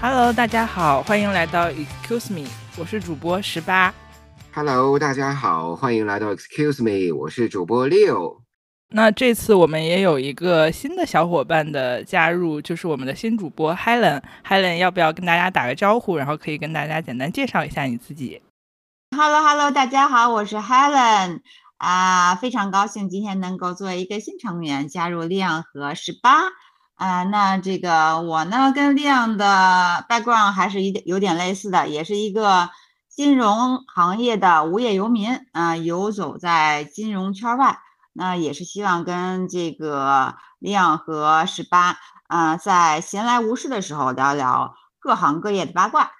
Hello，大家好，欢迎来到 Excuse Me，我是主播十八。Hello，大家好，欢迎来到 Excuse Me，我是主播六。那这次我们也有一个新的小伙伴的加入，就是我们的新主播 Helen。Helen 要不要跟大家打个招呼，然后可以跟大家简单介绍一下你自己？Hello，Hello，大家好，我是 Helen 啊，非常高兴今天能够作为一个新成员加入亮和十八啊。那这个我呢，跟亮的 background 还是一点有点类似的，也是一个金融行业的无业游民啊，游走在金融圈外。那也是希望跟这个亮和十八啊，在闲来无事的时候聊聊各行各业的八卦。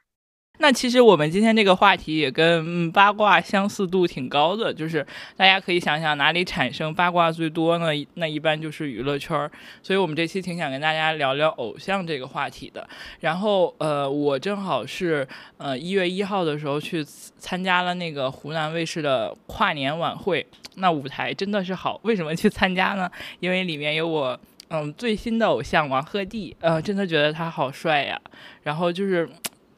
那其实我们今天这个话题也跟八卦相似度挺高的，就是大家可以想想哪里产生八卦最多呢？那一般就是娱乐圈儿。所以我们这期挺想跟大家聊聊偶像这个话题的。然后呃，我正好是呃一月一号的时候去参加了那个湖南卫视的跨年晚会，那舞台真的是好。为什么去参加呢？因为里面有我嗯最新的偶像王鹤棣，呃，真的觉得他好帅呀。然后就是。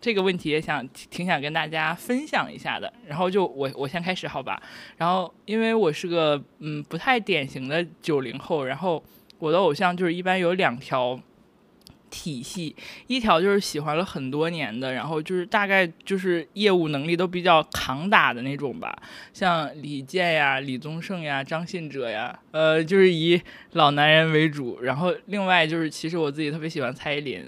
这个问题也想挺想跟大家分享一下的，然后就我我先开始好吧，然后因为我是个嗯不太典型的九零后，然后我的偶像就是一般有两条体系，一条就是喜欢了很多年的，然后就是大概就是业务能力都比较扛打的那种吧，像李健呀、李宗盛呀、张信哲呀，呃，就是以老男人为主，然后另外就是其实我自己特别喜欢蔡依林。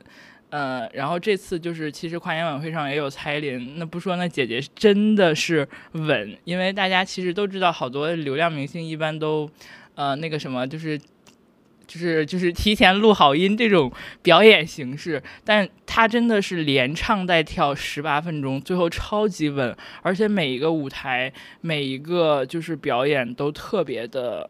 呃，然后这次就是其实跨年晚会上也有蔡依林，那不说那姐姐真的是稳，因为大家其实都知道，好多流量明星一般都，呃，那个什么，就是就是就是提前录好音这种表演形式，但她真的是连唱带跳十八分钟，最后超级稳，而且每一个舞台每一个就是表演都特别的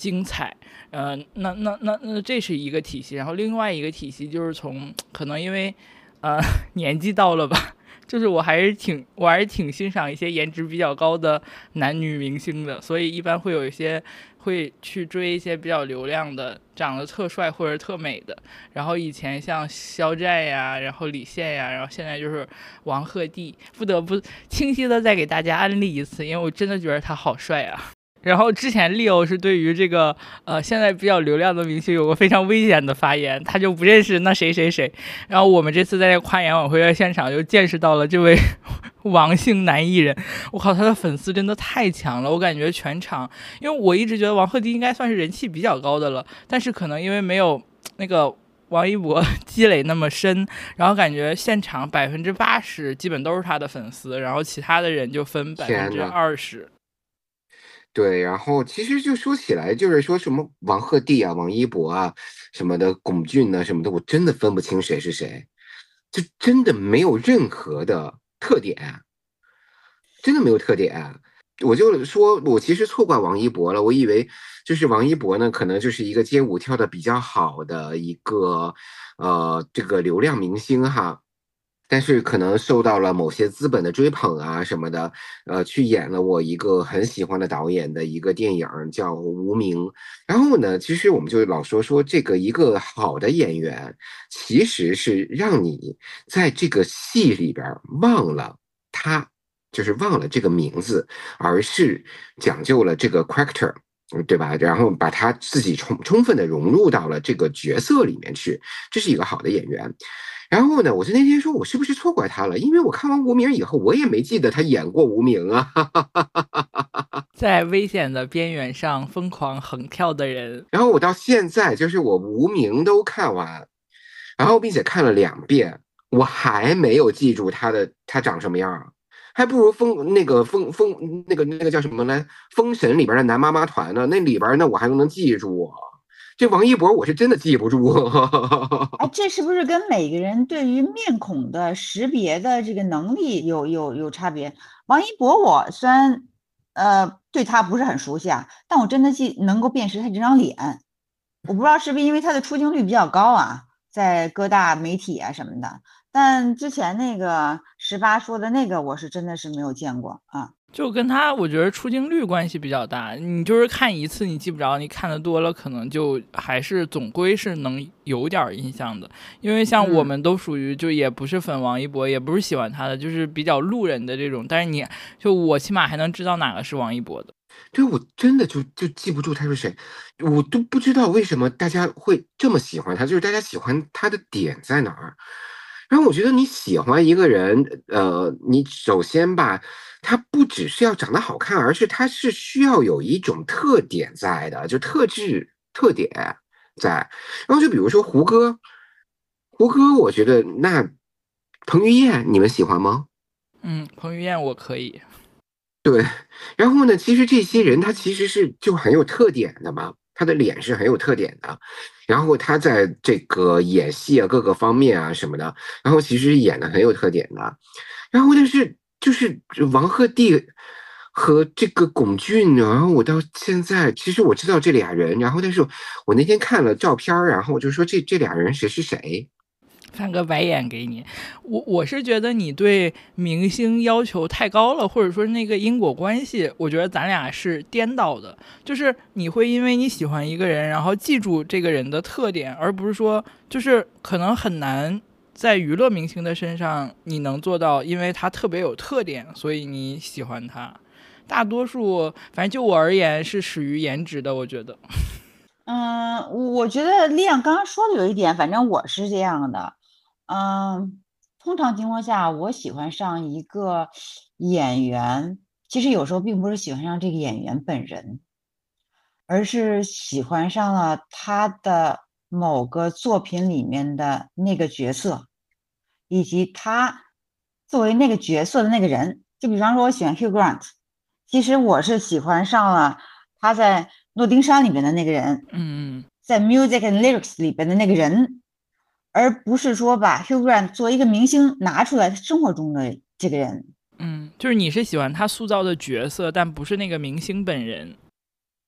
精彩。呃，那那那那这是一个体系，然后另外一个体系就是从可能因为，呃，年纪到了吧，就是我还是挺我还是挺欣赏一些颜值比较高的男女明星的，所以一般会有一些会去追一些比较流量的，长得特帅或者特美的。然后以前像肖战呀，然后李现呀，然后现在就是王鹤棣，不得不清晰的再给大家安利一次，因为我真的觉得他好帅啊。然后之前 Leo 是对于这个呃现在比较流量的明星有个非常危险的发言，他就不认识那谁谁谁。然后我们这次在跨年晚会的现场就见识到了这位 王姓男艺人，我靠，他的粉丝真的太强了，我感觉全场，因为我一直觉得王鹤棣应该算是人气比较高的了，但是可能因为没有那个王一博 积累那么深，然后感觉现场百分之八十基本都是他的粉丝，然后其他的人就分百分之二十。对，然后其实就说起来，就是说什么王鹤棣啊、王一博啊什么的，龚俊啊什么的，我真的分不清谁是谁，就真的没有任何的特点，真的没有特点。我就说我其实错怪王一博了，我以为就是王一博呢，可能就是一个街舞跳的比较好的一个呃这个流量明星哈。但是可能受到了某些资本的追捧啊什么的，呃，去演了我一个很喜欢的导演的一个电影叫《无名》。然后呢，其实我们就老说说这个一个好的演员，其实是让你在这个戏里边忘了他，就是忘了这个名字，而是讲究了这个 character，对吧？然后把他自己充充分的融入到了这个角色里面去，这是一个好的演员。然后呢，我就那天说，我是不是错怪他了？因为我看完《无名》以后，我也没记得他演过《无名》啊。在危险的边缘上疯狂横跳的人。然后我到现在就是我《无名》都看完，然后并且看了两遍，我还没有记住他的他长什么样，还不如封那个封封那个那个叫什么来《封神》里边的男妈妈团呢？那里边那我还能记住。这王一博我是真的记不住，哎，这是不是跟每个人对于面孔的识别的这个能力有有有差别？王一博我虽然呃对他不是很熟悉啊，但我真的记能够辨识他这张脸。我不知道是不是因为他的出镜率比较高啊，在各大媒体啊什么的。但之前那个十八说的那个，我是真的是没有见过啊。就跟他我觉得出镜率关系比较大。你就是看一次你记不着，你看的多了，可能就还是总归是能有点印象的。因为像我们都属于就也不是粉王一博，也不是喜欢他的，就是比较路人的这种。但是你就我起码还能知道哪个是王一博的。对，我真的就就记不住他是谁，我都不知道为什么大家会这么喜欢他，就是大家喜欢他的点在哪儿。然后我觉得你喜欢一个人，呃，你首先吧，他不只是要长得好看，而是他是需要有一种特点在的，就特质特点在。然后就比如说胡歌，胡歌，我觉得那彭于晏你们喜欢吗？嗯，彭于晏我可以。对，然后呢，其实这些人他其实是就很有特点的嘛，他的脸是很有特点的，然后他在这个演戏啊各个方面啊什么的，然后其实演的很有特点的，然后但是就是王鹤棣和这个龚俊，然后我到现在其实我知道这俩人，然后但是我那天看了照片，然后我就说这这俩人谁是谁。翻个白眼给你，我我是觉得你对明星要求太高了，或者说那个因果关系，我觉得咱俩是颠倒的。就是你会因为你喜欢一个人，然后记住这个人的特点，而不是说就是可能很难在娱乐明星的身上你能做到，因为他特别有特点，所以你喜欢他。大多数反正就我而言是始于颜值的，我觉得。嗯，我觉得丽阳刚刚说的有一点，反正我是这样的。嗯，通常情况下，我喜欢上一个演员，其实有时候并不是喜欢上这个演员本人，而是喜欢上了他的某个作品里面的那个角色，以及他作为那个角色的那个人。就比方说，我喜欢 Hugh Grant，其实我是喜欢上了他在《诺丁山》里面的那个人，嗯，在《Music and Lyrics》里边的那个人。而不是说把 Hugh Grant 作为一个明星拿出来生活中的这个人，嗯，就是你是喜欢他塑造的角色，但不是那个明星本人。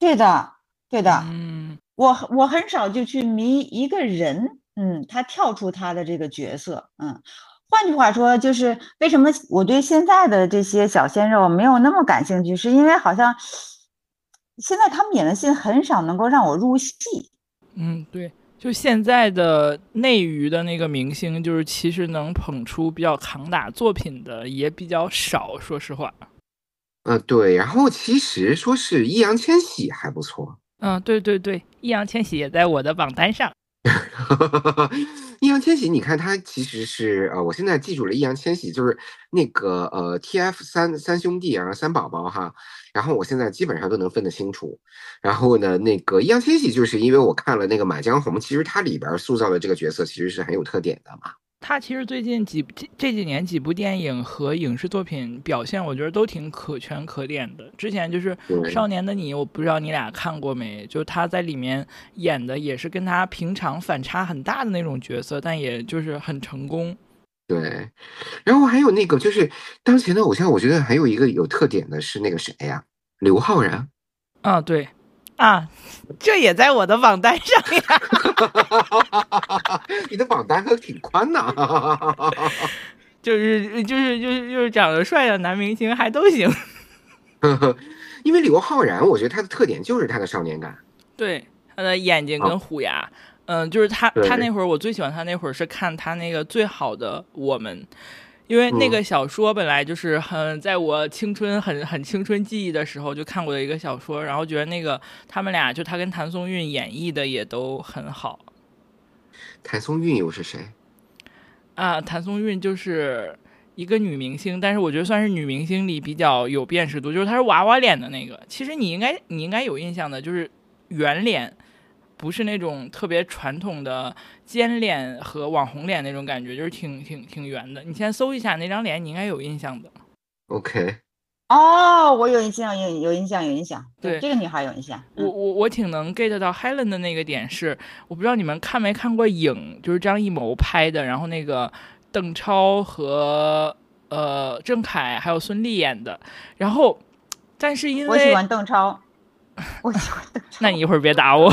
对的，对的，嗯，我我很少就去迷一个人，嗯，他跳出他的这个角色，嗯，换句话说，就是为什么我对现在的这些小鲜肉没有那么感兴趣，是因为好像现在他们演的戏很少能够让我入戏。嗯，对。就现在的内娱的那个明星，就是其实能捧出比较扛打作品的也比较少，说实话。嗯，对。然后其实说是易烊千玺还不错。嗯，对对对，易烊千玺也在我的榜单上。易烊千玺，你看他其实是呃，我现在记住了，易烊千玺就是那个呃，TF 三三兄弟啊，三宝宝哈。然后我现在基本上都能分得清楚。然后呢，那个易烊千玺，就是因为我看了那个《满江红》，其实他里边塑造的这个角色其实是很有特点的嘛。他其实最近几这几年几部电影和影视作品表现，我觉得都挺可圈可点的。之前就是《少年的你》，我不知道你俩看过没？就他在里面演的也是跟他平常反差很大的那种角色，但也就是很成功。对，然后还有那个就是当前的偶像，我觉得还有一个有特点的是那个谁呀？刘昊然。啊，对。啊，这也在我的榜单上呀！你的榜单还挺宽呐，就是就是就是就是长得帅的男明星还都行。因为刘昊然，我觉得他的特点就是他的少年感。对，他的眼睛跟虎牙，嗯，就是他他那会儿我最喜欢他那会儿是看他那个最好的我们。因为那个小说本来就是很在我青春很很青春记忆的时候就看过的一个小说，然后觉得那个他们俩就他跟谭松韵演绎的也都很好。谭松韵又是谁？啊，谭松韵就是一个女明星，但是我觉得算是女明星里比较有辨识度，就是她是娃娃脸的那个。其实你应该你应该有印象的，就是圆脸。不是那种特别传统的尖脸和网红脸那种感觉，就是挺挺挺圆的。你先搜一下那张脸，你应该有印象的。OK，哦，我有印象，有有印象，有印象。对，这个女孩有印象。我我我挺能 get 到 Helen 的那个点是，我不知道你们看没看过影，就是张艺谋拍的，然后那个邓超和呃郑恺还有孙俪演的。然后，但是因为我喜欢邓超。我喜欢那你一会儿别打我。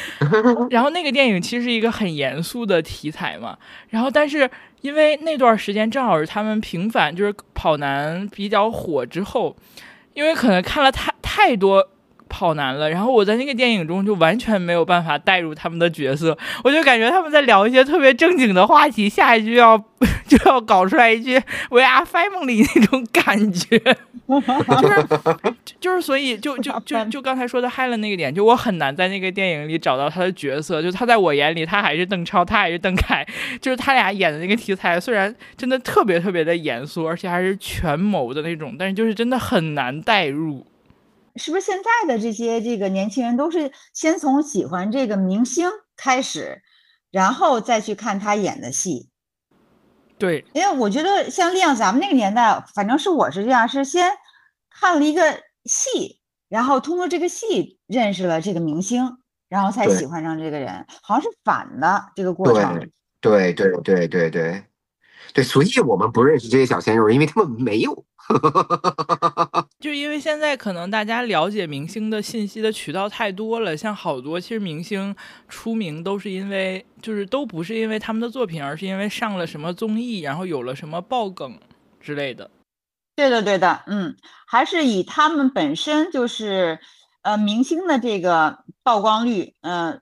然后那个电影其实是一个很严肃的题材嘛，然后但是因为那段时间正好是他们平反，就是跑男比较火之后，因为可能看了太太多。跑男了，然后我在那个电影中就完全没有办法带入他们的角色，我就感觉他们在聊一些特别正经的话题，下一句要 就要搞出来一句 “We are family” 那种感觉，就是就是所以就就就就刚才说的 Helen 那个点，就我很难在那个电影里找到他的角色，就他在我眼里他还是邓超，他还是邓凯，就是他俩演的那个题材虽然真的特别特别的严肃，而且还是权谋的那种，但是就是真的很难代入。是不是现在的这些这个年轻人都是先从喜欢这个明星开始，然后再去看他演的戏？对，因为我觉得像亮咱们那个年代，反正是我是这样，是先看了一个戏，然后通过这个戏认识了这个明星，然后才喜欢上这个人，好像是反的这个过程。对对对对对对，所以我们不认识这些小鲜肉，因为他们没有。就因为现在可能大家了解明星的信息的渠道太多了，像好多其实明星出名都是因为，就是都不是因为他们的作品，而是因为上了什么综艺，然后有了什么爆梗之类的。对的，对的，嗯，还是以他们本身就是呃明星的这个曝光率，嗯，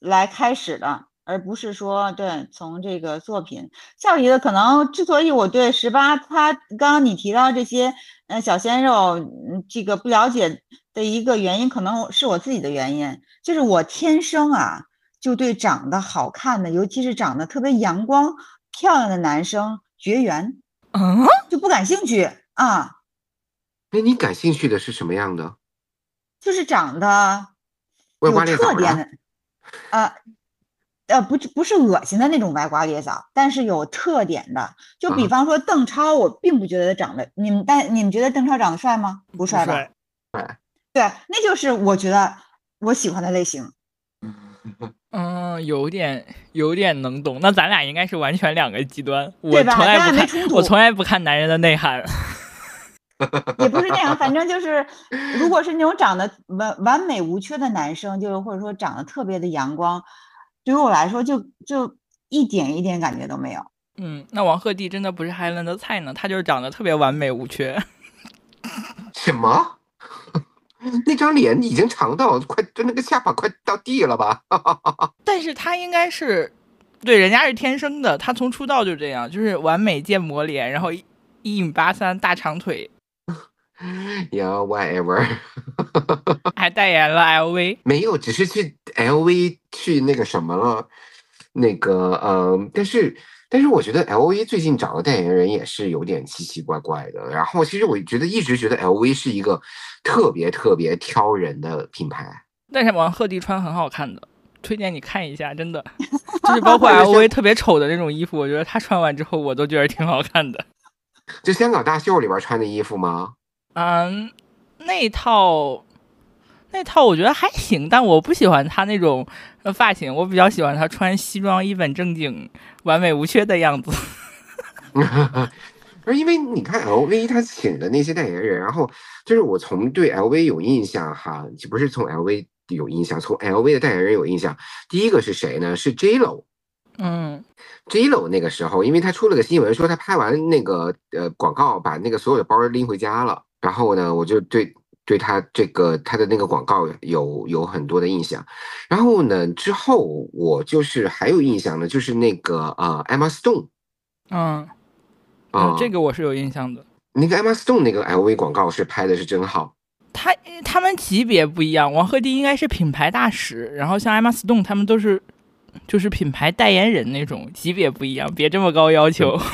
来开始的。而不是说对从这个作品，像我觉得可能之所以我对十八他刚刚你提到这些嗯小鲜肉嗯这个不了解的一个原因，可能是我自己的原因，就是我天生啊就对长得好看的，尤其是长得特别阳光漂亮的男生绝缘，嗯，就不感兴趣啊。那你感兴趣的是什么样的？就是长得有特点的，呃。呃，不不是恶心的那种歪瓜裂枣，但是有特点的，就比方说邓超，我并不觉得他长得，你们但你们觉得邓超长得帅吗？不帅吧？帅。对，那就是我觉得我喜欢的类型。嗯，有点有点能懂。那咱俩应该是完全两个极端。对吧？从来不看，我从来不看男人的内涵。也不是那样，反正就是，如果是那种长得完完美无缺的男生，就是或者说长得特别的阳光。对于我来说，就就一点一点感觉都没有。嗯，那王鹤棣真的不是海伦的菜呢？他就是长得特别完美无缺。什么？那张脸已经长到快，就那个下巴快到地了吧？但是他应该是，对，人家是天生的，他从出道就这样，就是完美建模脸，然后一米八三大长腿。Yeah, whatever。还代言了 LV？没有，只是去 LV 去那个什么了。那个，嗯，但是，但是我觉得 LV 最近找的代言人也是有点奇奇怪怪的。然后，其实我觉得一直觉得 LV 是一个特别特别挑人的品牌。但是王鹤棣穿很好看的，推荐你看一下，真的，就是包括 LV 特别丑的那种衣服，我觉得他穿完之后，我都觉得挺好看的。就香港大秀里边穿的衣服吗？嗯，那套那套我觉得还行，但我不喜欢他那种发型，我比较喜欢他穿西装一本正经、完美无缺的样子。而因为你看 LV 他请的那些代言人，然后就是我从对 LV 有印象哈，就不是从 LV 有印象，从 LV 的代言人有印象。第一个是谁呢？是 J Lo。嗯，J Lo 那个时候，因为他出了个新闻，说他拍完那个呃广告，把那个所有的包拎回家了。然后呢，我就对对他这个他的那个广告有有很多的印象。然后呢，之后我就是还有印象的，就是那个呃，Emma Stone。嗯，啊，这个我是有印象的。那个 Emma Stone 那个 LV 广告是拍的是真好。他他们级别不一样，王鹤棣应该是品牌大使，然后像 Emma Stone 他们都是就是品牌代言人那种级别不一样，别这么高要求。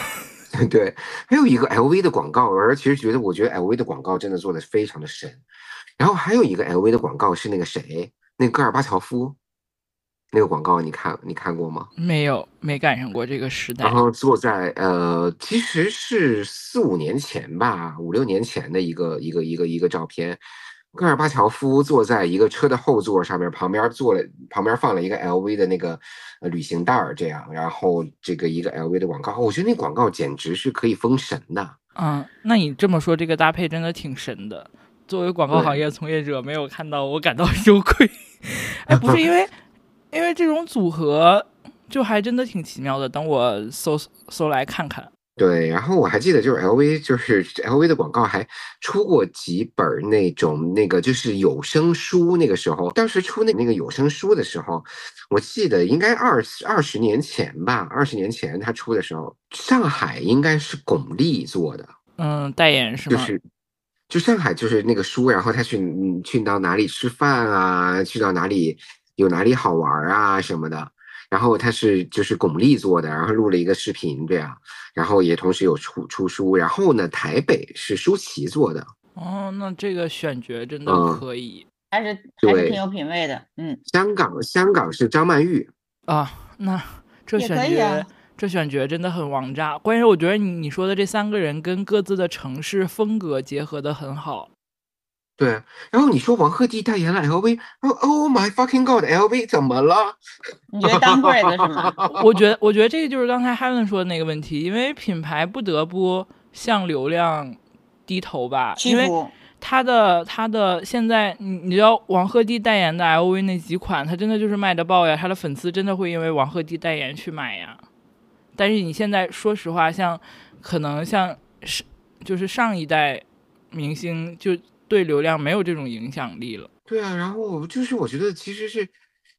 对，还有一个 LV 的广告，而其实觉得，我觉得 LV 的广告真的做的非常的神。然后还有一个 LV 的广告是那个谁，那戈尔巴乔夫那个广告，你看你看过吗？没有，没赶上过这个时代。然后坐在呃，其实是四五年前吧，五六年前的一个一个一个一个照片。戈尔巴乔夫坐在一个车的后座上面，旁边坐了，旁边放了一个 LV 的那个呃旅行袋儿，这样，然后这个一个 LV 的广告，我觉得那广告简直是可以封神的。嗯，那你这么说，这个搭配真的挺神的。作为广告行业从业者，没有看到我感到 羞愧。哎，不是因为，因为这种组合，就还真的挺奇妙的。等我搜搜来看看。对，然后我还记得，就是 L V，就是 L V 的广告还出过几本那种那个就是有声书。那个时候，当时出那那个有声书的时候，我记得应该二二十年前吧，二十年前他出的时候，上海应该是巩俐做的，嗯，代言是吗？就是，就上海就是那个书，然后他去去到哪里吃饭啊，去到哪里有哪里好玩啊什么的。然后他是就是巩俐做的，然后录了一个视频这样，然后也同时有出出书。然后呢，台北是舒淇做的。哦，那这个选角真的可以，还是还是挺有品位的。嗯，香港香港是张曼玉啊，那这选角这选角真的很王炸。关键是我觉得你你说的这三个人跟各自的城市风格结合的很好。对，然后你说王鹤棣代言了 LV，Oh my fucking god，LV 怎么了？你觉得当贵的是吗？我觉得，我觉得这个就是刚才 Helen 说的那个问题，因为品牌不得不向流量低头吧，因为他的他的现在，你你知道王鹤棣代言的 LV 那几款，他真的就是卖的爆呀，他的粉丝真的会因为王鹤棣代言去买呀。但是你现在说实话，像可能像是就是上一代明星就。对流量没有这种影响力了。对啊，然后就是我觉得其实是，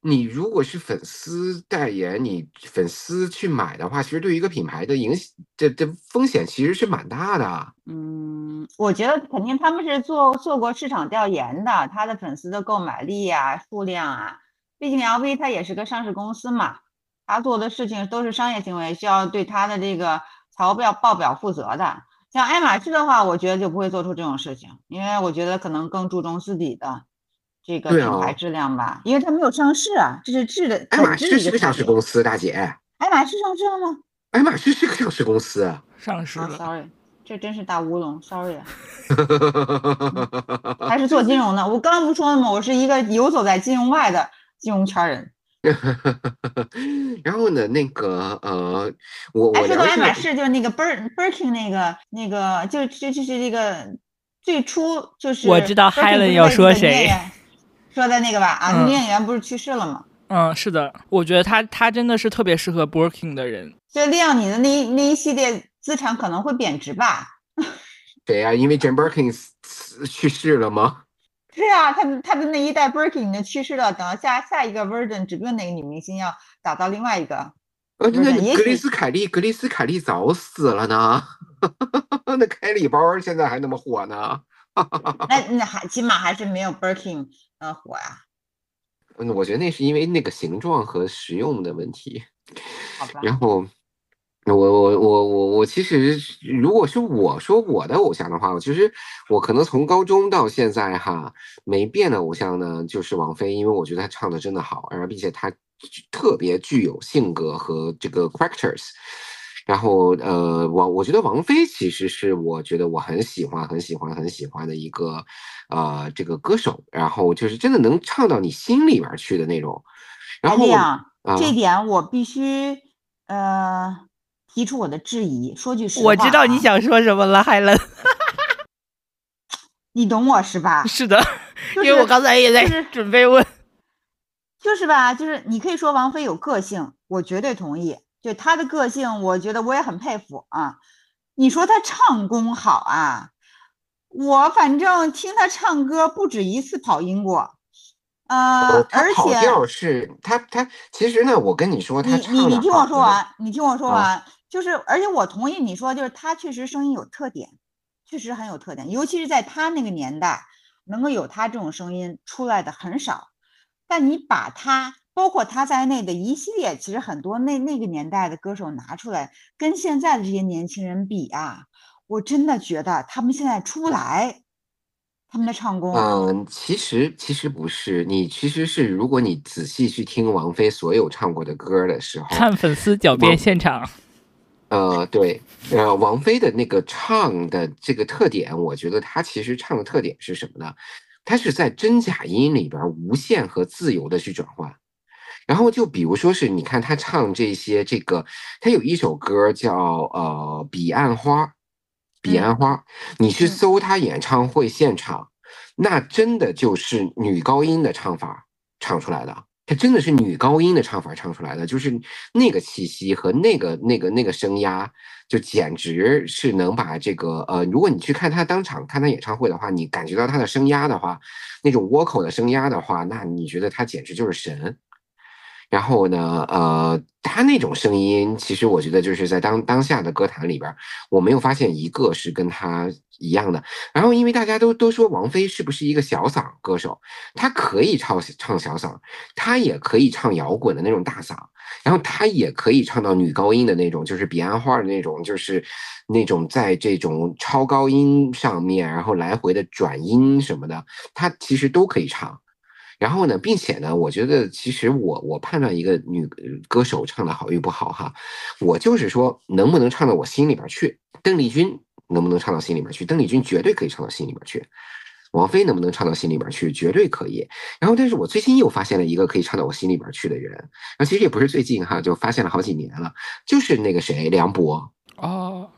你如果是粉丝代言，你粉丝去买的话，其实对于一个品牌的影响，这这风险其实是蛮大的。嗯，我觉得肯定他们是做做过市场调研的，他的粉丝的购买力啊、数量啊，毕竟 LV 它也是个上市公司嘛，他做的事情都是商业行为，需要对他的这个财务报报表负责的。像爱马仕的话，我觉得就不会做出这种事情，因为我觉得可能更注重自己的这个品牌质量吧，因为它没有上市啊，这是质的。爱马仕是个上市公司，大姐。爱马仕上市了吗？爱马仕是个上市公司，上市了。Sorry，这真是大乌龙，Sorry。还是做金融的，我刚刚不说了吗？我是一个游走在金融外的金融圈人。然后呢，那个呃，我我说到爱马仕，就是那个 Bir Birkin 那个那个，就就就是这个最初就是我知道 Helen 要说谁说的那个吧？啊，女演员不是去世了吗？嗯，是的，我觉得他他真的是特别适合 Birkin 的人。所以亮你的那那一系列资产可能会贬值吧？谁呀？因为 Jane Birkin 去世了吗？是啊，他的他的那一代 Birkin 已经去世了，等到下下一个 version，指不定哪个女明星要打造另外一个。呃，那格丽斯凯利，格丽斯凯利早死了呢。那凯利包现在还那么火呢。那 那还起码还是没有 Birkin 呃火呀。嗯，我觉得那是因为那个形状和实用的问题。好吧。然后。我我我我我其实，如果是我说我的偶像的话，我其实我可能从高中到现在哈没变的偶像呢，就是王菲，因为我觉得她唱的真的好，而并且她特别具有性格和这个 characters。然后呃，王我觉得王菲其实是我觉得我很喜欢很喜欢很喜欢的一个呃这个歌手，然后就是真的能唱到你心里边去的那种。然后这点我必须呃。提出我的质疑，说句实话，我知道你想说什么了，海伦，你懂我是吧？是的，因为我刚才也在准备问，就是吧，就是你可以说王菲有个性，我绝对同意，就她的个性，我觉得我也很佩服啊。你说她唱功好啊，我反正听她唱歌不止一次跑音过。呃，而且调是她她其实呢，我跟你说，他你你你听我说完，你听我说完，就是而且我同意你说，就是他确实声音有特点，确实很有特点，尤其是在他那个年代，能够有他这种声音出来的很少。但你把他包括他在内的一系列，其实很多那那个年代的歌手拿出来，跟现在的这些年轻人比啊，我真的觉得他们现在出不来。他们的唱功，嗯，其实其实不是，你其实是如果你仔细去听王菲所有唱过的歌的时候，看粉丝狡辩现场，呃，对，呃，王菲的那个唱的这个特点，我觉得她其实唱的特点是什么呢？她是在真假音里边无限和自由的去转换，然后就比如说是，你看她唱这些这个，她有一首歌叫呃彼岸花。彼岸花，你去搜她演唱会现场，那真的就是女高音的唱法唱出来的。她真的是女高音的唱法唱出来的，就是那个气息和那个那个那个声压，就简直是能把这个呃，如果你去看她当场看她演唱会的话，你感觉到她的声压的话，那种倭寇的声压的话，那你觉得她简直就是神。然后呢，呃，他那种声音，其实我觉得就是在当当下的歌坛里边，我没有发现一个是跟他一样的。然后，因为大家都都说王菲是不是一个小嗓歌手，她可以唱唱小嗓，她也可以唱摇滚的那种大嗓，然后她也可以唱到女高音的那种，就是彼岸花的那种，就是那种在这种超高音上面，然后来回的转音什么的，她其实都可以唱。然后呢，并且呢，我觉得其实我我判断一个女歌手唱的好与不好哈，我就是说能不能唱到我心里边去。邓丽君能不能唱到心里边去？邓丽君绝对可以唱到心里边去。王菲能不能唱到心里边去？绝对可以。然后，但是我最近又发现了一个可以唱到我心里边去的人。那其实也不是最近哈，就发现了好几年了，就是那个谁，梁博。哦，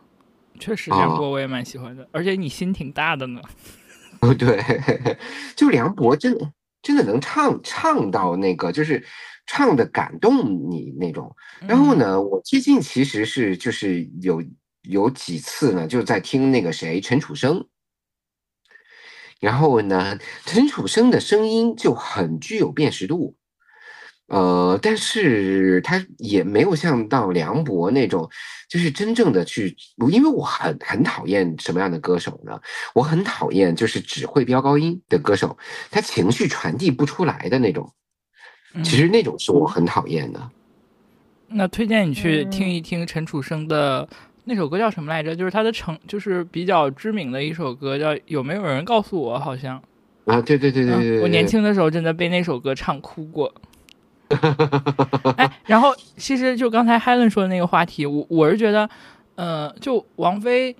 确实，梁博我也蛮喜欢的，而且你心挺大的呢。哦，对，就梁博真的。真的能唱唱到那个，就是唱的感动你那种。然后呢，我最近其实是就是有有几次呢，就在听那个谁陈楚生。然后呢，陈楚生的声音就很具有辨识度。呃，但是他也没有像到梁博那种，就是真正的去，因为我很很讨厌什么样的歌手呢？我很讨厌就是只会飙高音的歌手，他情绪传递不出来的那种。其实那种是我很讨厌的。那推荐你去听一听陈楚生的那首歌叫什么来着？就是他的成，就是比较知名的一首歌，叫《有没有人告诉我》？好像啊，对对对对对，我年轻的时候真的被那首歌唱哭过。哎，然后其实就刚才 Helen 说的那个话题，我我是觉得，呃，就王菲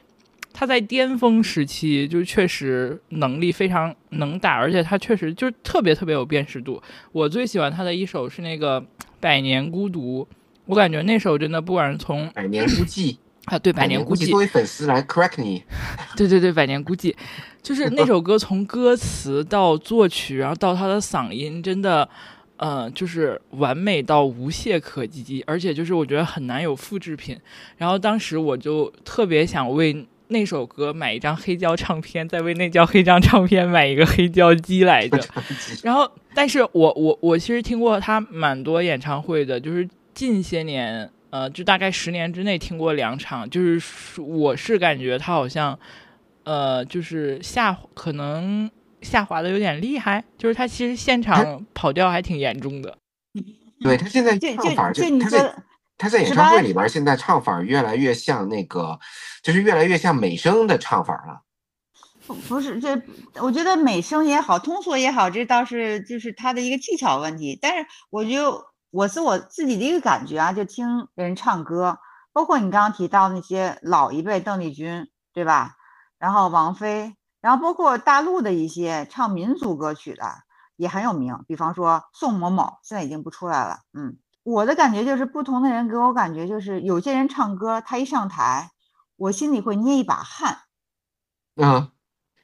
她在巅峰时期就确实能力非常能打，而且她确实就是特别特别有辨识度。我最喜欢她的一首是那个《百年孤独》，我感觉那首真的不管是从《百年孤寂》啊，对，《百年孤寂》作为粉丝来 correct 你，对对对，《百年孤寂》就是那首歌从歌词到作曲，然后到他的嗓音，真的。嗯，就是完美到无懈可击，而且就是我觉得很难有复制品。然后当时我就特别想为那首歌买一张黑胶唱片，再为那张黑胶唱片买一个黑胶机来着。然后，但是我我我其实听过他蛮多演唱会的，就是近些年，呃，就大概十年之内听过两场，就是我是感觉他好像，呃，就是下可能。下滑的有点厉害，就是他其实现场跑调还挺严重的。对他现在唱法，就他在他在演唱会里边，现在唱法越来越像那个，就是越来越像美声的唱法了。不不是，这我觉得美声也好，通俗也好，这倒是就是他的一个技巧问题。但是我就我是我自己的一个感觉啊，就听人唱歌，包括你刚刚提到那些老一辈，邓丽君对吧？然后王菲。然后包括大陆的一些唱民族歌曲的也很有名，比方说宋某某，现在已经不出来了。嗯，我的感觉就是不同的人给我感觉就是有些人唱歌，他一上台，我心里会捏一把汗。嗯，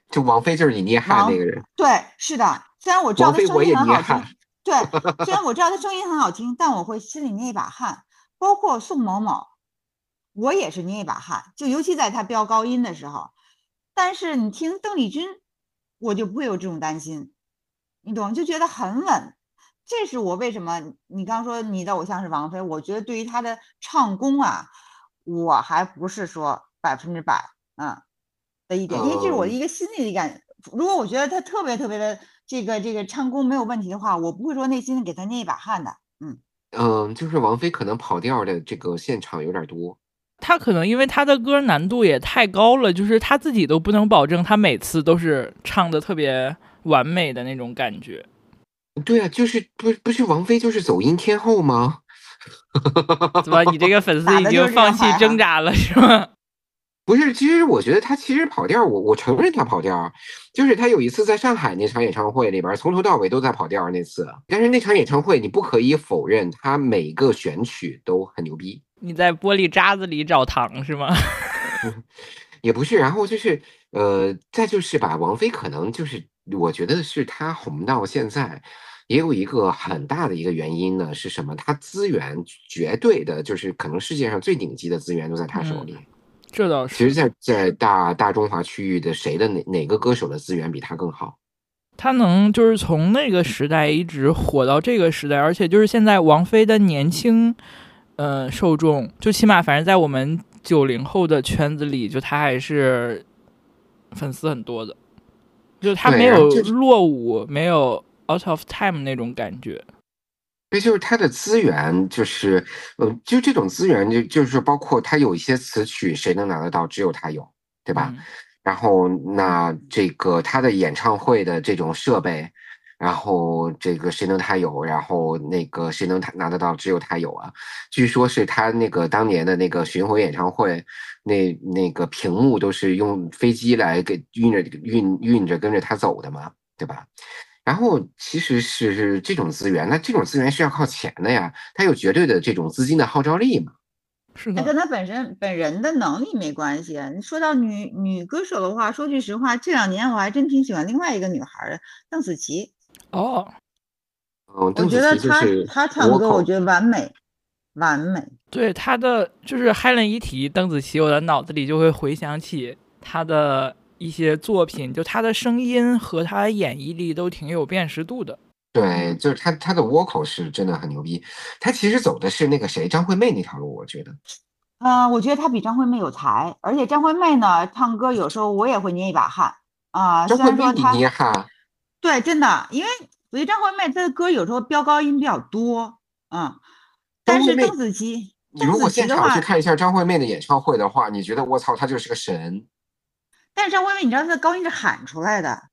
就王菲就是你捏汗那个人。对，是的。虽然我知道他声音很好听，对，虽然我知道他声音很好听，但我会心里捏一把汗。包括宋某某，我也是捏一把汗，就尤其在他飙高音的时候。但是你听邓丽君，我就不会有这种担心，你懂？就觉得很稳。这是我为什么你刚说你的偶像是王菲，我觉得对于她的唱功啊，我还不是说百分之百嗯的一点，因为这是我的一个心里的感。如果我觉得她特别特别的这个这个唱功没有问题的话，我不会说内心给她捏一把汗的。嗯嗯，就是王菲可能跑调的这个现场有点多。他可能因为他的歌难度也太高了，就是他自己都不能保证他每次都是唱的特别完美的那种感觉。对啊，就是不不是王菲就是走音天后吗？怎么你这个粉丝已经放弃挣扎了是吗？不是，其实我觉得他其实跑调，我我承认他跑调，就是他有一次在上海那场演唱会里边，从头到尾都在跑调那次。但是那场演唱会你不可以否认，他每个选曲都很牛逼。你在玻璃渣子里找糖是吗？也不是，然后就是呃，再就是吧，王菲可能就是我觉得是她红到现在，也有一个很大的一个原因呢，是什么？她资源绝对的，就是可能世界上最顶级的资源都在她手里。这倒是。其实，在在大大中华区域的谁的哪哪个歌手的资源比他更好？他能就是从那个时代一直火到这个时代，而且就是现在王菲的年轻，呃，受众就起码反正在我们九零后的圈子里，就他还是粉丝很多的，就他没有落伍，没有 out of time 那种感觉。这就是他的资源，就是，呃，就这种资源，就就是包括他有一些词曲，谁能拿得到？只有他有，对吧？然后那这个他的演唱会的这种设备，然后这个谁能他有？然后那个谁能他拿得到？只有他有啊！据说是他那个当年的那个巡回演唱会，那那个屏幕都是用飞机来给运着运运着跟着他走的嘛，对吧？然后其实是是这种资源，那这种资源是要靠钱的呀，他有绝对的这种资金的号召力嘛。是那跟他本身本人的能力没关系。你说到女女歌手的话，说句实话，这两年我还真挺喜欢另外一个女孩的，邓紫棋。哦，哦，我觉得他他唱歌，我觉得完美，完美。对他的就是 Helen 一提邓紫棋，我的脑子里就会回想起他的一些作品，就他的声音和他的演绎力都挺有辨识度的。对，就是他，他的倭寇是真的很牛逼。他其实走的是那个谁，张惠妹那条路，我觉得。嗯，我觉得他比张惠妹有才，而且张惠妹呢，唱歌有时候我也会捏一把汗啊。张惠妹你捏汗？对，真的，因为我觉得张惠妹她的歌有时候飙高音比较多，嗯。但是邓紫棋，你如果现场去看一下张惠妹的演唱会的话，你觉得我操，她就是个神。但是张惠妹，你知道她的高音是喊出来的，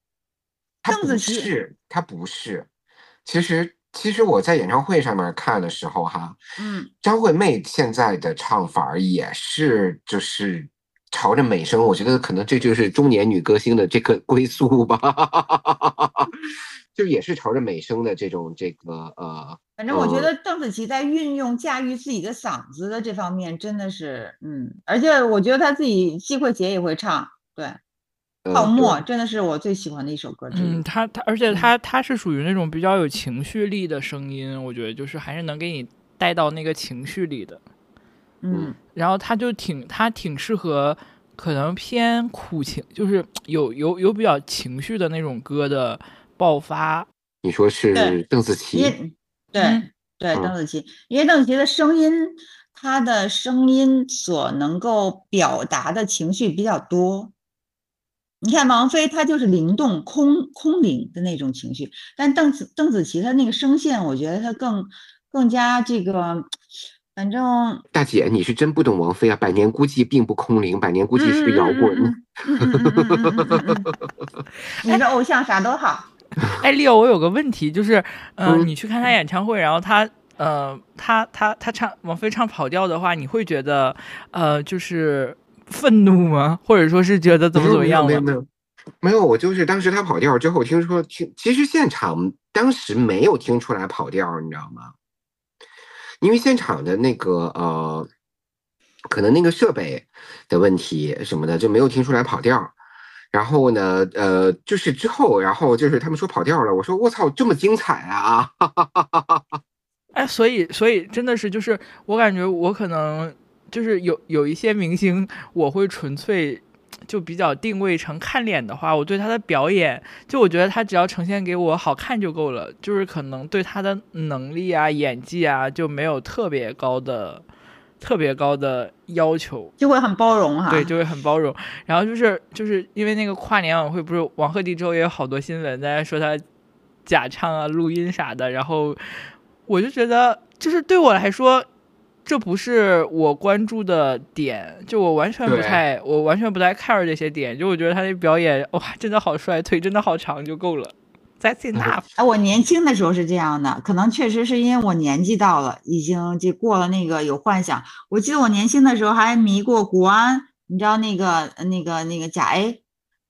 邓紫棋是她不是。其实，其实我在演唱会上面看的时候，哈，嗯，张惠妹现在的唱法也是就是朝着美声，我觉得可能这就是中年女歌星的这个归宿吧，就也是朝着美声的这种这个呃。反正我觉得邓紫棋在运用驾驭自己的嗓子的这方面真的是，嗯，而且我觉得她自己既会写也会唱，对。泡沫真的是我最喜欢的一首歌。嗯，他他，而且他他是属于那种比较有情绪力的声音，我觉得就是还是能给你带到那个情绪里的。嗯，然后他就挺他挺适合可能偏苦情，就是 有有有比较情绪的那种歌的爆发。你说是邓紫棋？对对，邓紫棋，因为邓紫棋的声音，她的声音所能够表达的情绪比较多。你看王菲，她就是灵动、空空灵的那种情绪，但邓紫邓紫棋她那个声线，我觉得她更更加这个，反正大姐你是真不懂王菲啊！百年孤寂并不空灵，百年孤寂是个摇滚。你的偶像啥都好。哎，Leo，我有个问题，就是，嗯，你去看他演唱会，然后他，呃，他他他唱王菲唱跑调的话，你会觉得，呃，就是。愤怒吗？或者说是觉得怎么怎么样没有没有没有，我就是当时他跑调之后，听说听，其实现场当时没有听出来跑调，你知道吗？因为现场的那个呃，可能那个设备的问题什么的，就没有听出来跑调。然后呢，呃，就是之后，然后就是他们说跑调了，我说我操，这么精彩啊！哎，所以所以真的是，就是我感觉我可能。就是有有一些明星，我会纯粹就比较定位成看脸的话，我对他的表演，就我觉得他只要呈现给我好看就够了，就是可能对他的能力啊、演技啊就没有特别高的、特别高的要求，就会很包容哈。对，就会很包容。然后就是就是因为那个跨年晚会，不是王鹤棣之后也有好多新闻，大家说他假唱啊、录音啥的，然后我就觉得，就是对我来说。这不是我关注的点，就我完全不太，我完全不太 care 这些点。就我觉得他那表演，哇，真的好帅，腿真的好长就够了。That's enough。哎，我年轻的时候是这样的，可能确实是因为我年纪到了，已经就过了那个有幻想。我记得我年轻的时候还迷过国安，你知道那个那个那个甲 A，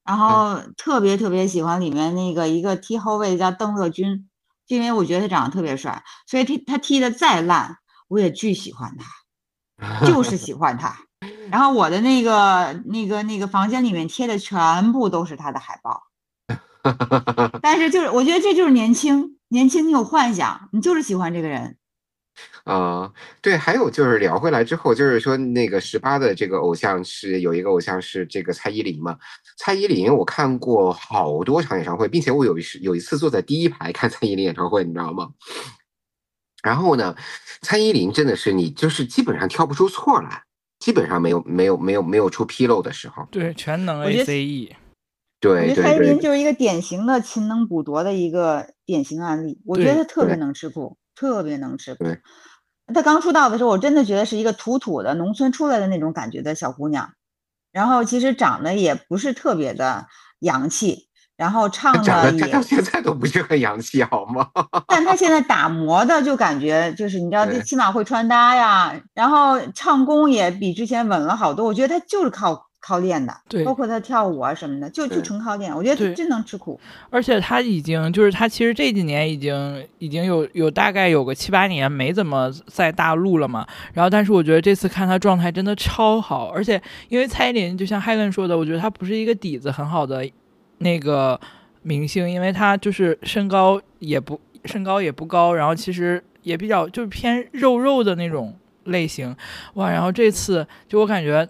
然后特别特别喜欢里面那个一个踢后卫叫邓乐军，因为我觉得他长得特别帅，所以踢他踢的再烂。我也巨喜欢他，就 是喜欢他。然后我的那个、那个、那个房间里面贴的全部都是他的海报。但是就是，我觉得这就是年轻，年轻，你有幻想，你就是喜欢这个人。啊，对，还有就是聊回来之后，就是说那个十八的这个偶像是有一个偶像是这个蔡依林嘛？蔡依林我看过好多场演唱会，并且我有一次有一次坐在第一排看蔡依林演唱会，你知道吗？然后呢，蔡依林真的是你就是基本上挑不出错来，基本上没有没有没有没有出纰漏的时候。对，全能 A C E。对，我觉得蔡依林就是一个典型的勤能补拙的一个典型案例。我觉得她特别能吃苦，特别能吃苦。她刚出道的时候，我真的觉得是一个土土的农村出来的那种感觉的小姑娘，然后其实长得也不是特别的洋气。然后唱的也到现在都不是很洋气，好吗？但他现在打磨的就感觉就是你知道，这起码会穿搭呀，然后唱功也比之前稳了好多。我觉得他就是靠靠练的，对，包括他跳舞啊什么的，就就纯靠练。我觉得他真能吃苦。而且他已经就是他其实这几年已经已经有有大概有个七八年没怎么在大陆了嘛。然后但是我觉得这次看他状态真的超好，而且因为蔡依林就像 Helen 说的，我觉得他不是一个底子很好的。那个明星，因为他就是身高也不身高也不高，然后其实也比较就是偏肉肉的那种类型，哇！然后这次就我感觉，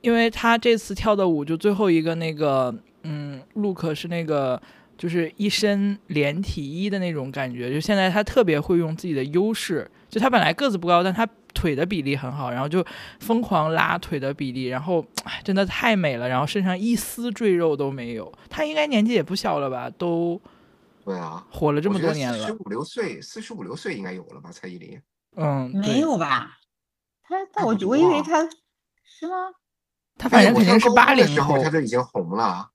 因为他这次跳的舞就最后一个那个嗯，look 是那个就是一身连体衣的那种感觉，就现在他特别会用自己的优势，就他本来个子不高，但他。腿的比例很好，然后就疯狂拉腿的比例，然后真的太美了，然后身上一丝赘肉都没有。她应该年纪也不小了吧？都对啊，火了这么多年了，四十五六岁，四十五六岁应该有了吧？蔡依林，嗯，没有吧？她，但我我以为她是吗？她反正肯定是八零后，她就已经红了。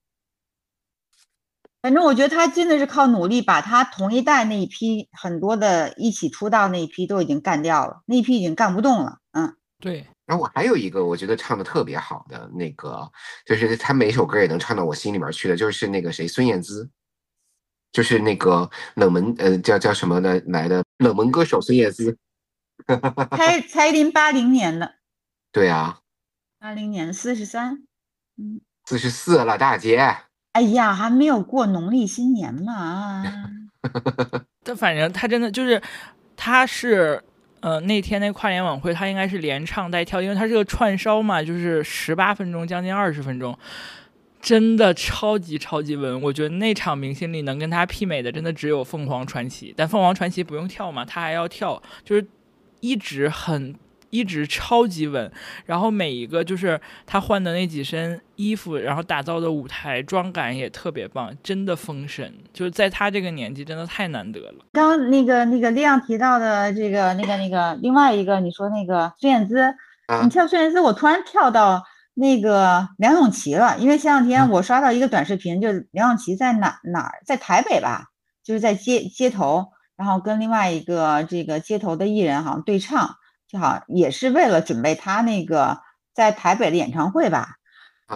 反正我觉得他真的是靠努力，把他同一代那一批很多的一起出道那一批都已经干掉了，那一批已经干不动了。嗯，对。然后我还有一个我觉得唱的特别好的那个，就是他每首歌也能唱到我心里面去的，就是那个谁孙燕姿，就是那个冷门呃叫叫什么的来的冷门歌手孙燕姿。蔡蔡依林八零年的。对啊。八零年四十三。嗯。四十四了，大姐。哎呀，还没有过农历新年嘛！他反正他真的就是，他是呃那天那跨年晚会，他应该是连唱带跳，因为他是个串烧嘛，就是十八分钟，将近二十分钟，真的超级超级稳。我觉得那场明星里能跟他媲美的，真的只有凤凰传奇。但凤凰传奇不用跳嘛，他还要跳，就是一直很。一直超级稳，然后每一个就是他换的那几身衣服，然后打造的舞台妆感也特别棒，真的封神。就是在他这个年纪，真的太难得了。刚那个那个亮提到的这个那个那个另外一个，你说那个孙燕姿，你跳孙燕姿，我突然跳到那个梁咏琪了，因为前两天我刷到一个短视频，就是梁咏琪在哪哪儿，在台北吧，就是在街街头，然后跟另外一个这个街头的艺人好像对唱。就好也是为了准备他那个在台北的演唱会吧，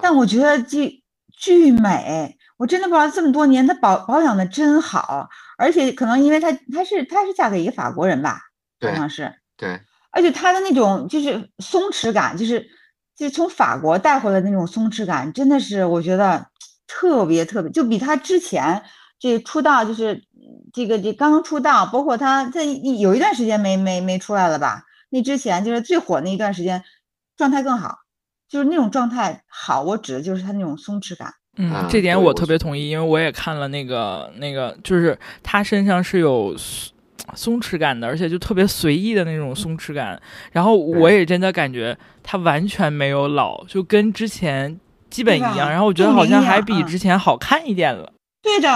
但我觉得巨巨美，我真的不知道这么多年她保保养的真好，而且可能因为她她是她是嫁给一个法国人吧，好像是对，而且她的那种就是松弛感，就是就从法国带回来的那种松弛感，真的是我觉得特别特别，就比她之前这出道就是这个这刚出道，包括她在有一段时间没没没出来了吧。那之前就是最火那一段时间，状态更好，就是那种状态好。我指的就是他那种松弛感。嗯，这点我特别同意，因为我也看了那个那个，就是他身上是有松弛感的，而且就特别随意的那种松弛感。然后我也真的感觉他完全没有老，就跟之前基本一样。然后我觉得好像还比之前好看一点了。对的。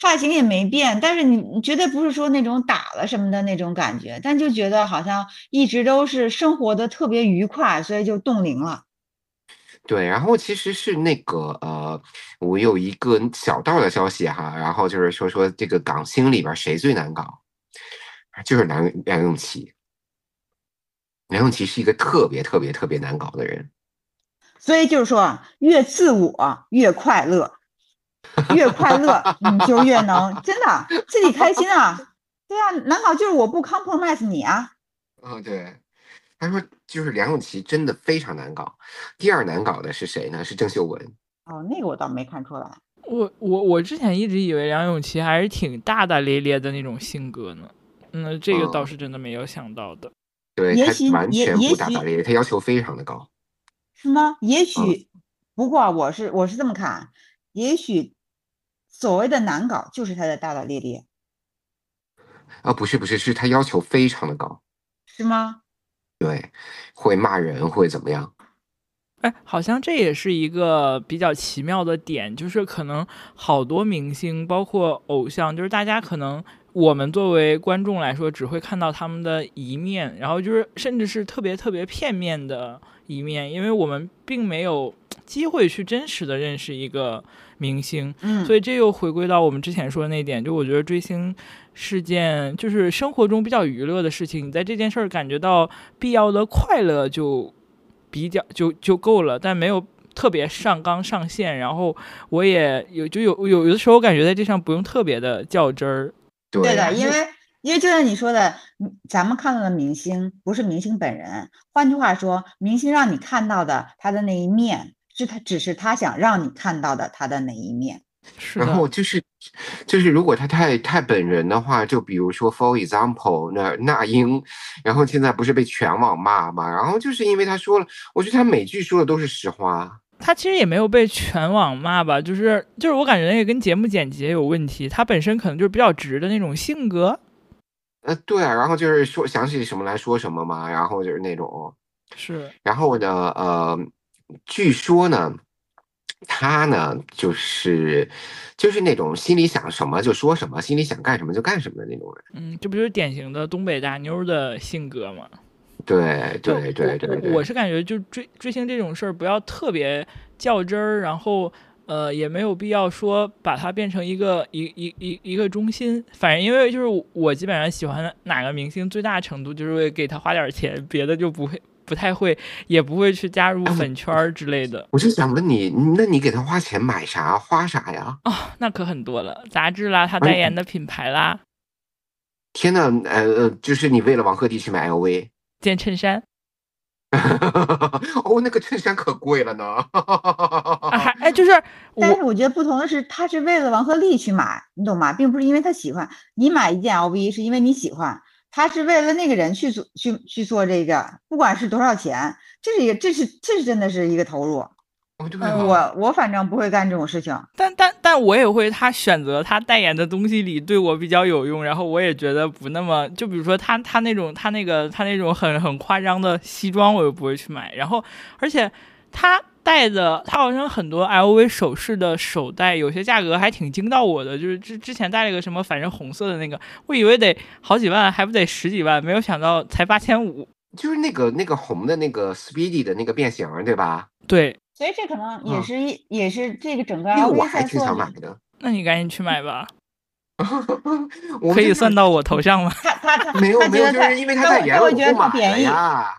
发型也没变，但是你你绝对不是说那种打了什么的那种感觉，但就觉得好像一直都是生活的特别愉快，所以就冻龄了。对，然后其实是那个呃，我有一个小道的消息哈，然后就是说说这个港星里边谁最难搞，就是梁梁咏琪。梁咏琪是一个特别特别特别难搞的人，所以就是说越自我越快乐。越快乐，你就越能真的自己开心啊！对啊，难搞就是我不 compromise 你啊。嗯，对。他说就是梁咏琪真的非常难搞，第二难搞的是谁呢？是郑秀文。哦，那个我倒没看出来。我我我之前一直以为梁咏琪还是挺大大咧咧的那种性格呢，嗯这个倒是真的没有想到的。对也许他完全不大许大咧咧，他要求非常的高。是吗？也嗯许，不过我是我是这么看，也许所谓的难搞就是他的大大咧咧，啊，不是不是，是他要求非常的高，是吗？对，会骂人，会怎么样？哎，好像这也是一个比较奇妙的点，就是可能好多明星，包括偶像，就是大家可能我们作为观众来说，只会看到他们的一面，然后就是甚至是特别特别片面的一面，因为我们并没有机会去真实的认识一个明星，嗯，所以这又回归到我们之前说的那点，就我觉得追星是件就是生活中比较娱乐的事情，你在这件事儿感觉到必要的快乐就比较就就够了，但没有特别上纲上线。然后我也有就有有有的时候我感觉在这上不用特别的较真儿。对对的，因为因为就像你说的，嗯咱们看到的明星不是明星本人，换句话说，明星让你看到的他的那一面，是他只是他想让你看到的他的那一面。是，然后就是就是，如果他太太本人的话，就比如说 for example，那那英，然后现在不是被全网骂嘛？然后就是因为他说了，我觉得他每句说的都是实话。他其实也没有被全网骂吧，就是就是我感觉那个跟节目剪辑也有问题，他本身可能就是比较直的那种性格。呃，对啊，然后就是说想起什么来说什么嘛，然后就是那种，是，然后呢，呃，据说呢，他呢就是就是那种心里想什么就说什么，心里想干什么就干什么的那种人。嗯，这不就是典型的东北大妞的性格吗？对对对对对，我我是感觉就追追星这种事儿不要特别较真儿，然后呃也没有必要说把它变成一个一一一一个中心。反正因为就是我基本上喜欢哪个明星，最大程度就是为给他花点钱，别的就不会不太会，也不会去加入粉圈儿之类的。我就想问你，那你给他花钱买啥花啥呀？哦、那可很多了，杂志啦，他哎代言的品牌啦，天呐，呃呃，就是你为了王鹤棣去买 LV，件衬衫 哦，那个衬衫可贵了呢。啊，还哎就是 但是我觉得不同的是，他是为了王鹤棣去买，你懂吗？并不是因为他喜欢。你买一件 LV 是因为你喜欢，他是为了那个人去做去去做这个，不管是多少钱，这是一个这是这是真的是一个投入。我我反正不会干这种事情。但但但我也会，他选择他代言的东西里对我比较有用，然后我也觉得不那么，就比如说他他那种他那个他那种很很夸张的西装，我又不会去买。然后而且他戴的，它好像很多 LV 首饰的手袋，有些价格还挺惊到我的。就是之之前戴了个什么，反正红色的那个，我以为得好几万，还不得十几万，没有想到才八千五。就是那个那个红的那个 Speedy 的那个变形，对吧？对，所以这可能也嗯是一、也是这个整个那个我 LV 我还挺。想买的。那你赶紧去买吧，可以算到我头上吗？他他他没有没有，因为他他代言了，我觉得不便宜，呀。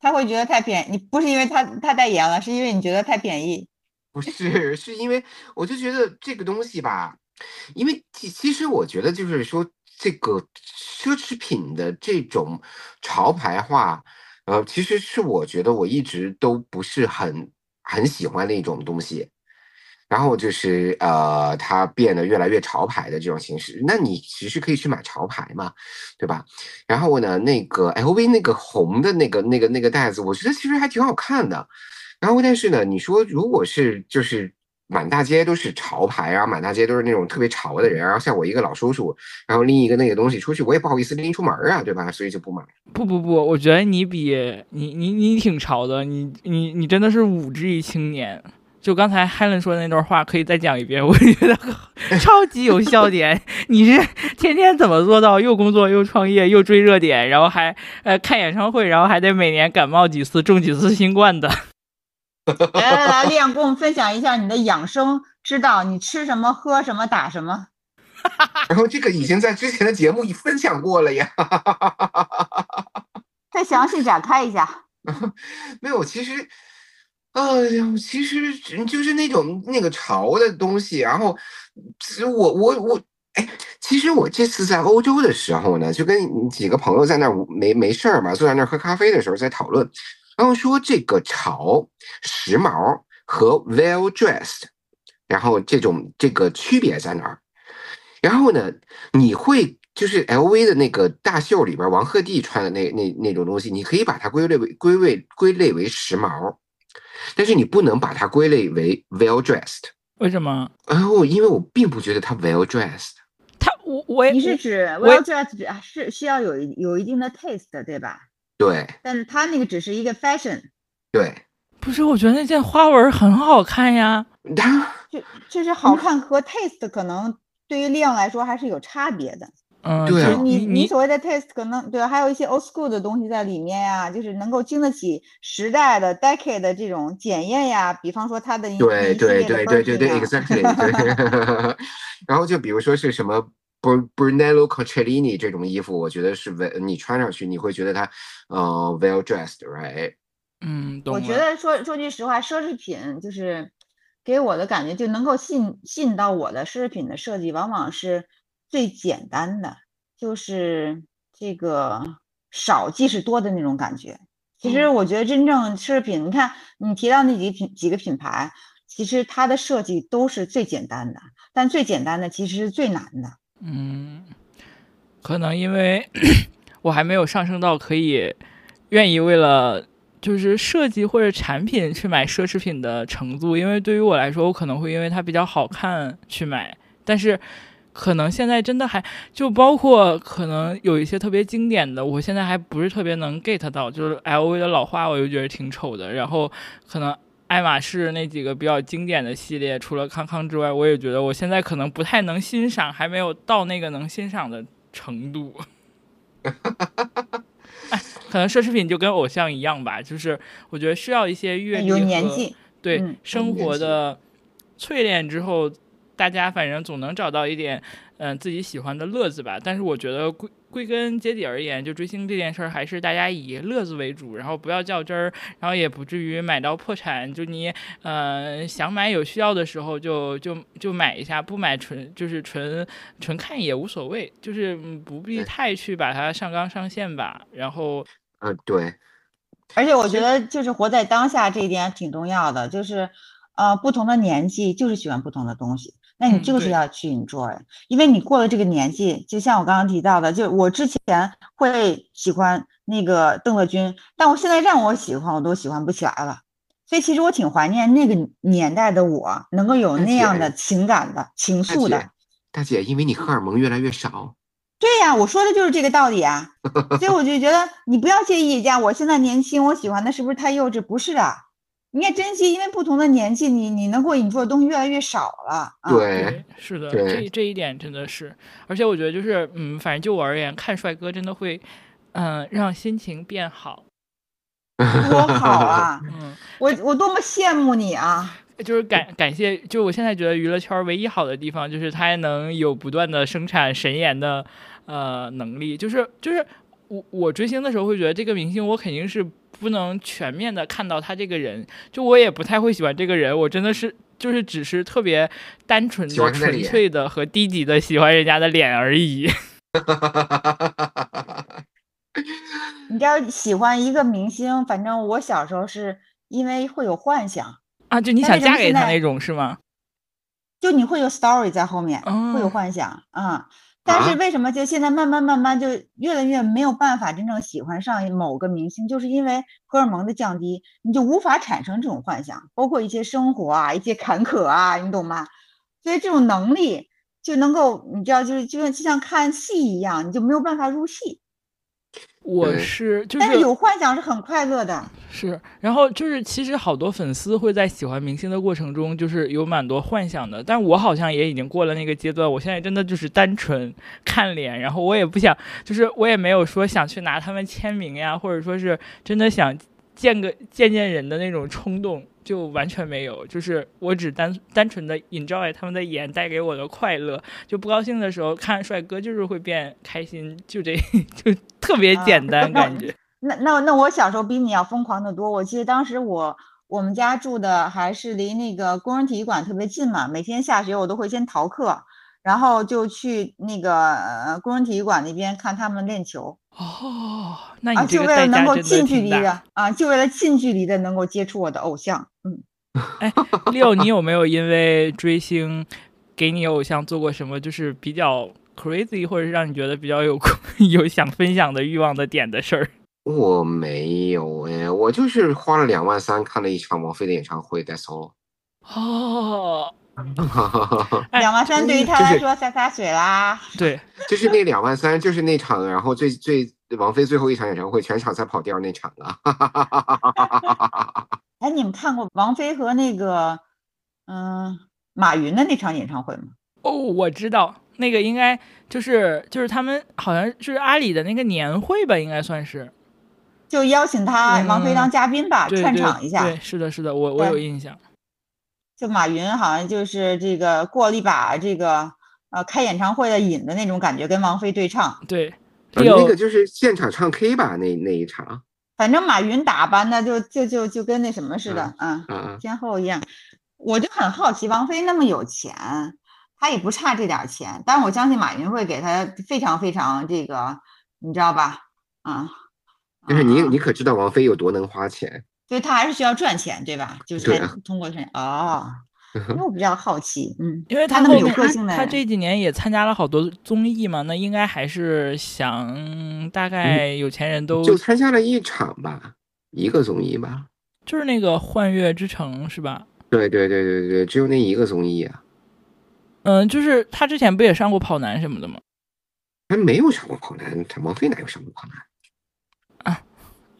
他会觉得太便宜。你不是因为他他代言了，是因为你觉得太便宜。不是，是因为我就觉得这个东西吧，因为其其实我觉得就是说这个奢侈品的这种潮牌化，呃，其实是我觉得我一直都不是很很喜欢的一种东西。然后就是呃，它变得越来越潮牌的这种形式，那你其实可以去买潮牌嘛，对吧？然后呢，那个 LV 那个红的那个那个那个袋子，我觉得其实还挺好看的。然后但是呢，你说如果是就是满大街都是潮牌啊，满大街都是那种特别潮的人，然后像我一个老叔叔，然后拎一个那个东西出去，我也不好意思拎出门啊，对吧？所以就不买。不不不，我觉得你比你你你挺潮的，你你你真的是五 G 青年。就刚才 Helen 说的那段话，可以再讲一遍，我觉得超级有笑点。你是天天怎么做到又工作又创业又追热点，然后还呃看演唱会，然后还得每年感冒几次，中几次新冠的？来 来来，丽阳跟我们分享一下你的养生之道，你吃什么、喝什么、打什么？然后这个已经在之前的节目已分享过了呀。再详细展开一下。没有，其实，哎呀，其实就是那种那个潮的东西。然后，其实我我我，哎，其实我这次在欧洲的时候呢，就跟几个朋友在那儿没没事儿嘛，坐在那儿喝咖啡的时候在讨论，然后说这个潮、时髦和 well dressed，然后这种这个区别在哪儿？然后呢，你会就是 LV 的那个大袖里边，王鹤棣穿的那那那种东西，你可以把它归类为归类归类为时髦，但是你不能把它归类为 well dressed。为什么？哦，因为我并不觉得他 well dressed。他我我你是指 well dressed 是需要有有一定的 taste 对吧？对。但是他那个只是一个 fashion。对。不是，我觉得那件花纹很好看呀。它就就是好看和 taste 可能对于量来说还是有差别的。嗯，对你你所谓的 taste 可能对，还有一些 old school 的东西在里面呀，就是能够经得起时代的 decade 的这种检验呀。比方说它的对对对对对对，exactly。对。然后就比如说是什么 Brunello Cucinelli 这种衣服，我觉得是 well，你穿上去你会觉得它呃 well dressed，right？嗯，我觉得说说句实话，奢侈品就是给我的感觉就能够吸引吸引到我的奢侈品的设计，往往是最简单的，就是这个少即是多的那种感觉。其实我觉得真正奢侈品，你看你提到那几品几个品牌，其实它的设计都是最简单的，但最简单的其实是最难的。嗯，可能因为 我还没有上升到可以愿意为了。就是设计或者产品去买奢侈品的程度，因为对于我来说，我可能会因为它比较好看去买，但是可能现在真的还就包括可能有一些特别经典的，我现在还不是特别能 get 到，就是 LV 的老花，我就觉得挺丑的。然后可能爱马仕那几个比较经典的系列，除了康康之外，我也觉得我现在可能不太能欣赏，还没有到那个能欣赏的程度。可能奢侈品就跟偶像一样吧，就是我觉得需要一些阅历有年纪，对生活的淬炼之后，大家反正总能找到一点嗯自己喜欢的乐子吧。但是我觉得归归根结底而言，就追星这件事儿，还是大家以乐子为主，然后不要较真儿，然后也不至于买到破产。就你呃想买有需要的时候就就就买一下，不买纯就是纯纯看也无所谓，就是不必太去把它上纲上线吧。然后。嗯，对，而且我觉得就是活在当下这一点挺重要的，就是呃，不同的年纪就是喜欢不同的东西，那你就是要去 enjoy，因为你过了这个年纪，就像我刚刚提到的，就我之前会喜欢那个邓乐君，但我现在让我喜欢，我都喜欢不起来了，所以其实我挺怀念那个年代的我，能够有那样的情感的情愫的。大姐，因为你荷尔蒙越来越少。对呀，我说的就是这个道理啊，所以我就觉得你不要介意，呀，我现在年轻，我喜欢的是不是太幼稚？不是啊，你也珍惜，因为不同的年纪，你你能够引出的东西越来越少了。对，是的，这这一点真的是，而且我觉得就是，嗯，反正就我而言，看帅哥真的会，嗯，让心情变好。多好啊！嗯，我我多么羡慕你啊！就是感感谢，就我现在觉得娱乐圈唯一好的地方，就是它还能有不断的生产神颜的。呃，能力就是就是我我追星的时候会觉得这个明星我肯定是不能全面的看到他这个人，就我也不太会喜欢这个人，我真的是就是只是特别单纯的、纯粹的和低级的喜欢人家的脸而已。你知道喜欢一个明星，反正我小时候是因为会有幻想啊，就你想嫁给他那种是吗？就你会有 story 在后面，会有幻想啊。但是为什么就现在慢慢慢慢就越来越没有办法真正喜欢上某个明星，就是因为荷尔蒙的降低，你就无法产生这种幻想，包括一些生活啊、一些坎坷啊，你懂吗？所以这种能力就能够，你知道，就是就像就像看戏一样，你就没有办法入戏。我是，就是，但是有幻想是很快乐的。是，然后就是，其实好多粉丝会在喜欢明星的过程中，就是有蛮多幻想的。但我好像也已经过了那个阶段，我现在真的就是单纯看脸，然后我也不想，就是我也没有说想去拿他们签名呀，或者说是真的想见个见见人的那种冲动。就完全没有，就是我只单单纯的 enjoy 他们的颜带给我的快乐，就不高兴的时候看帅哥就是会变开心，就这 就特别简单感觉。那那那我小时候比你要疯狂的多，我记得当时我我们家住的还是离那个工人体育馆特别近嘛，每天下学我都会先逃课，然后就去那个工人体育馆那边看他们练球。哦，那你这个就为了能够近距离的啊，就为了近距离的能够接触我的偶像，嗯，哎，六，你有没有因为追星给你偶像做过什么就是比较 crazy，或者是让你觉得比较有 有想分享的欲望的点的事儿？我没有哎，我就是花了两万三看了一场王菲的演唱会，That's all。哦，两万三对于他来说洒洒水啦。对，就是那两万三，就是那场，然后最最王菲最后一场演唱会，全场才跑调那场啊。哎，你们看过王菲和那个嗯马云的那场演唱会吗？哦，我知道，那个应该就是就是他们好像是阿里的那个年会吧，应该算是。就邀请他王菲当嘉宾吧，串场一下。对，是的，是的，我我有印象。就马云好像就是这个过了一把这个呃开演唱会的瘾的那种感觉，跟王菲对唱。对，那个就是现场唱 K 吧，那那一场。反正马云打扮的就就就就跟那什么似的，嗯，天后一样。我就很好奇，王菲那么有钱，她也不差这点钱，但是我相信马云会给她非常非常这个，你知道吧？啊，就是你你可知道王菲有多能花钱？所以他还是需要赚钱，对吧？就是通过赚哦。因为我比较好奇，嗯，因为他那么有个性的，他这几年也参加了好多综艺嘛，那应该还是想大概有钱人都就参加了一场吧，一个综艺吧，就是那个《幻乐之城》是吧？对对对对对，只有那一个综艺啊。嗯，就是他之前不也上过跑男什么的吗？他没有上过跑男，他王菲哪有上过跑男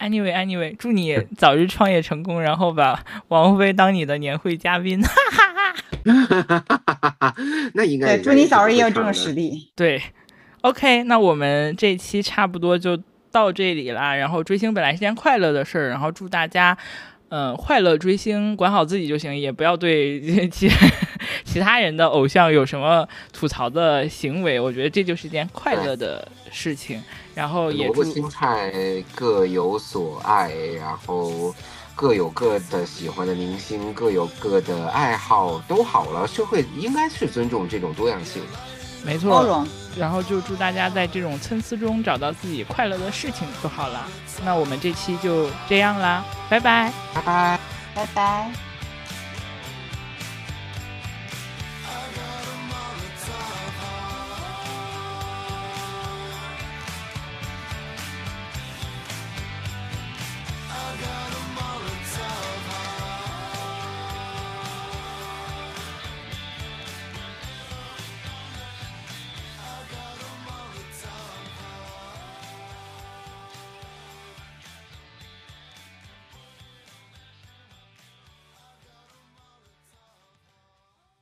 ？Anyway，Anyway，祝你早日创业成功，然后把王菲当你的年会嘉宾。哈哈哈！那应该对，祝你早日也有这种实力。对，OK，那我们这期差不多就到这里啦。然后追星本来是件快乐的事儿，然后祝大家。嗯，快乐追星，管好自己就行，也不要对其其他人的偶像有什么吐槽的行为。我觉得这就是一件快乐的事情。然后也萝卜青菜各有所爱，然后各有各的喜欢的明星，各有各的爱好，都好了。社会应该是尊重这种多样性。没错，包容，然后就祝大家在这种参差中找到自己快乐的事情就好了。那我们这期就这样啦，拜拜，拜拜，拜拜。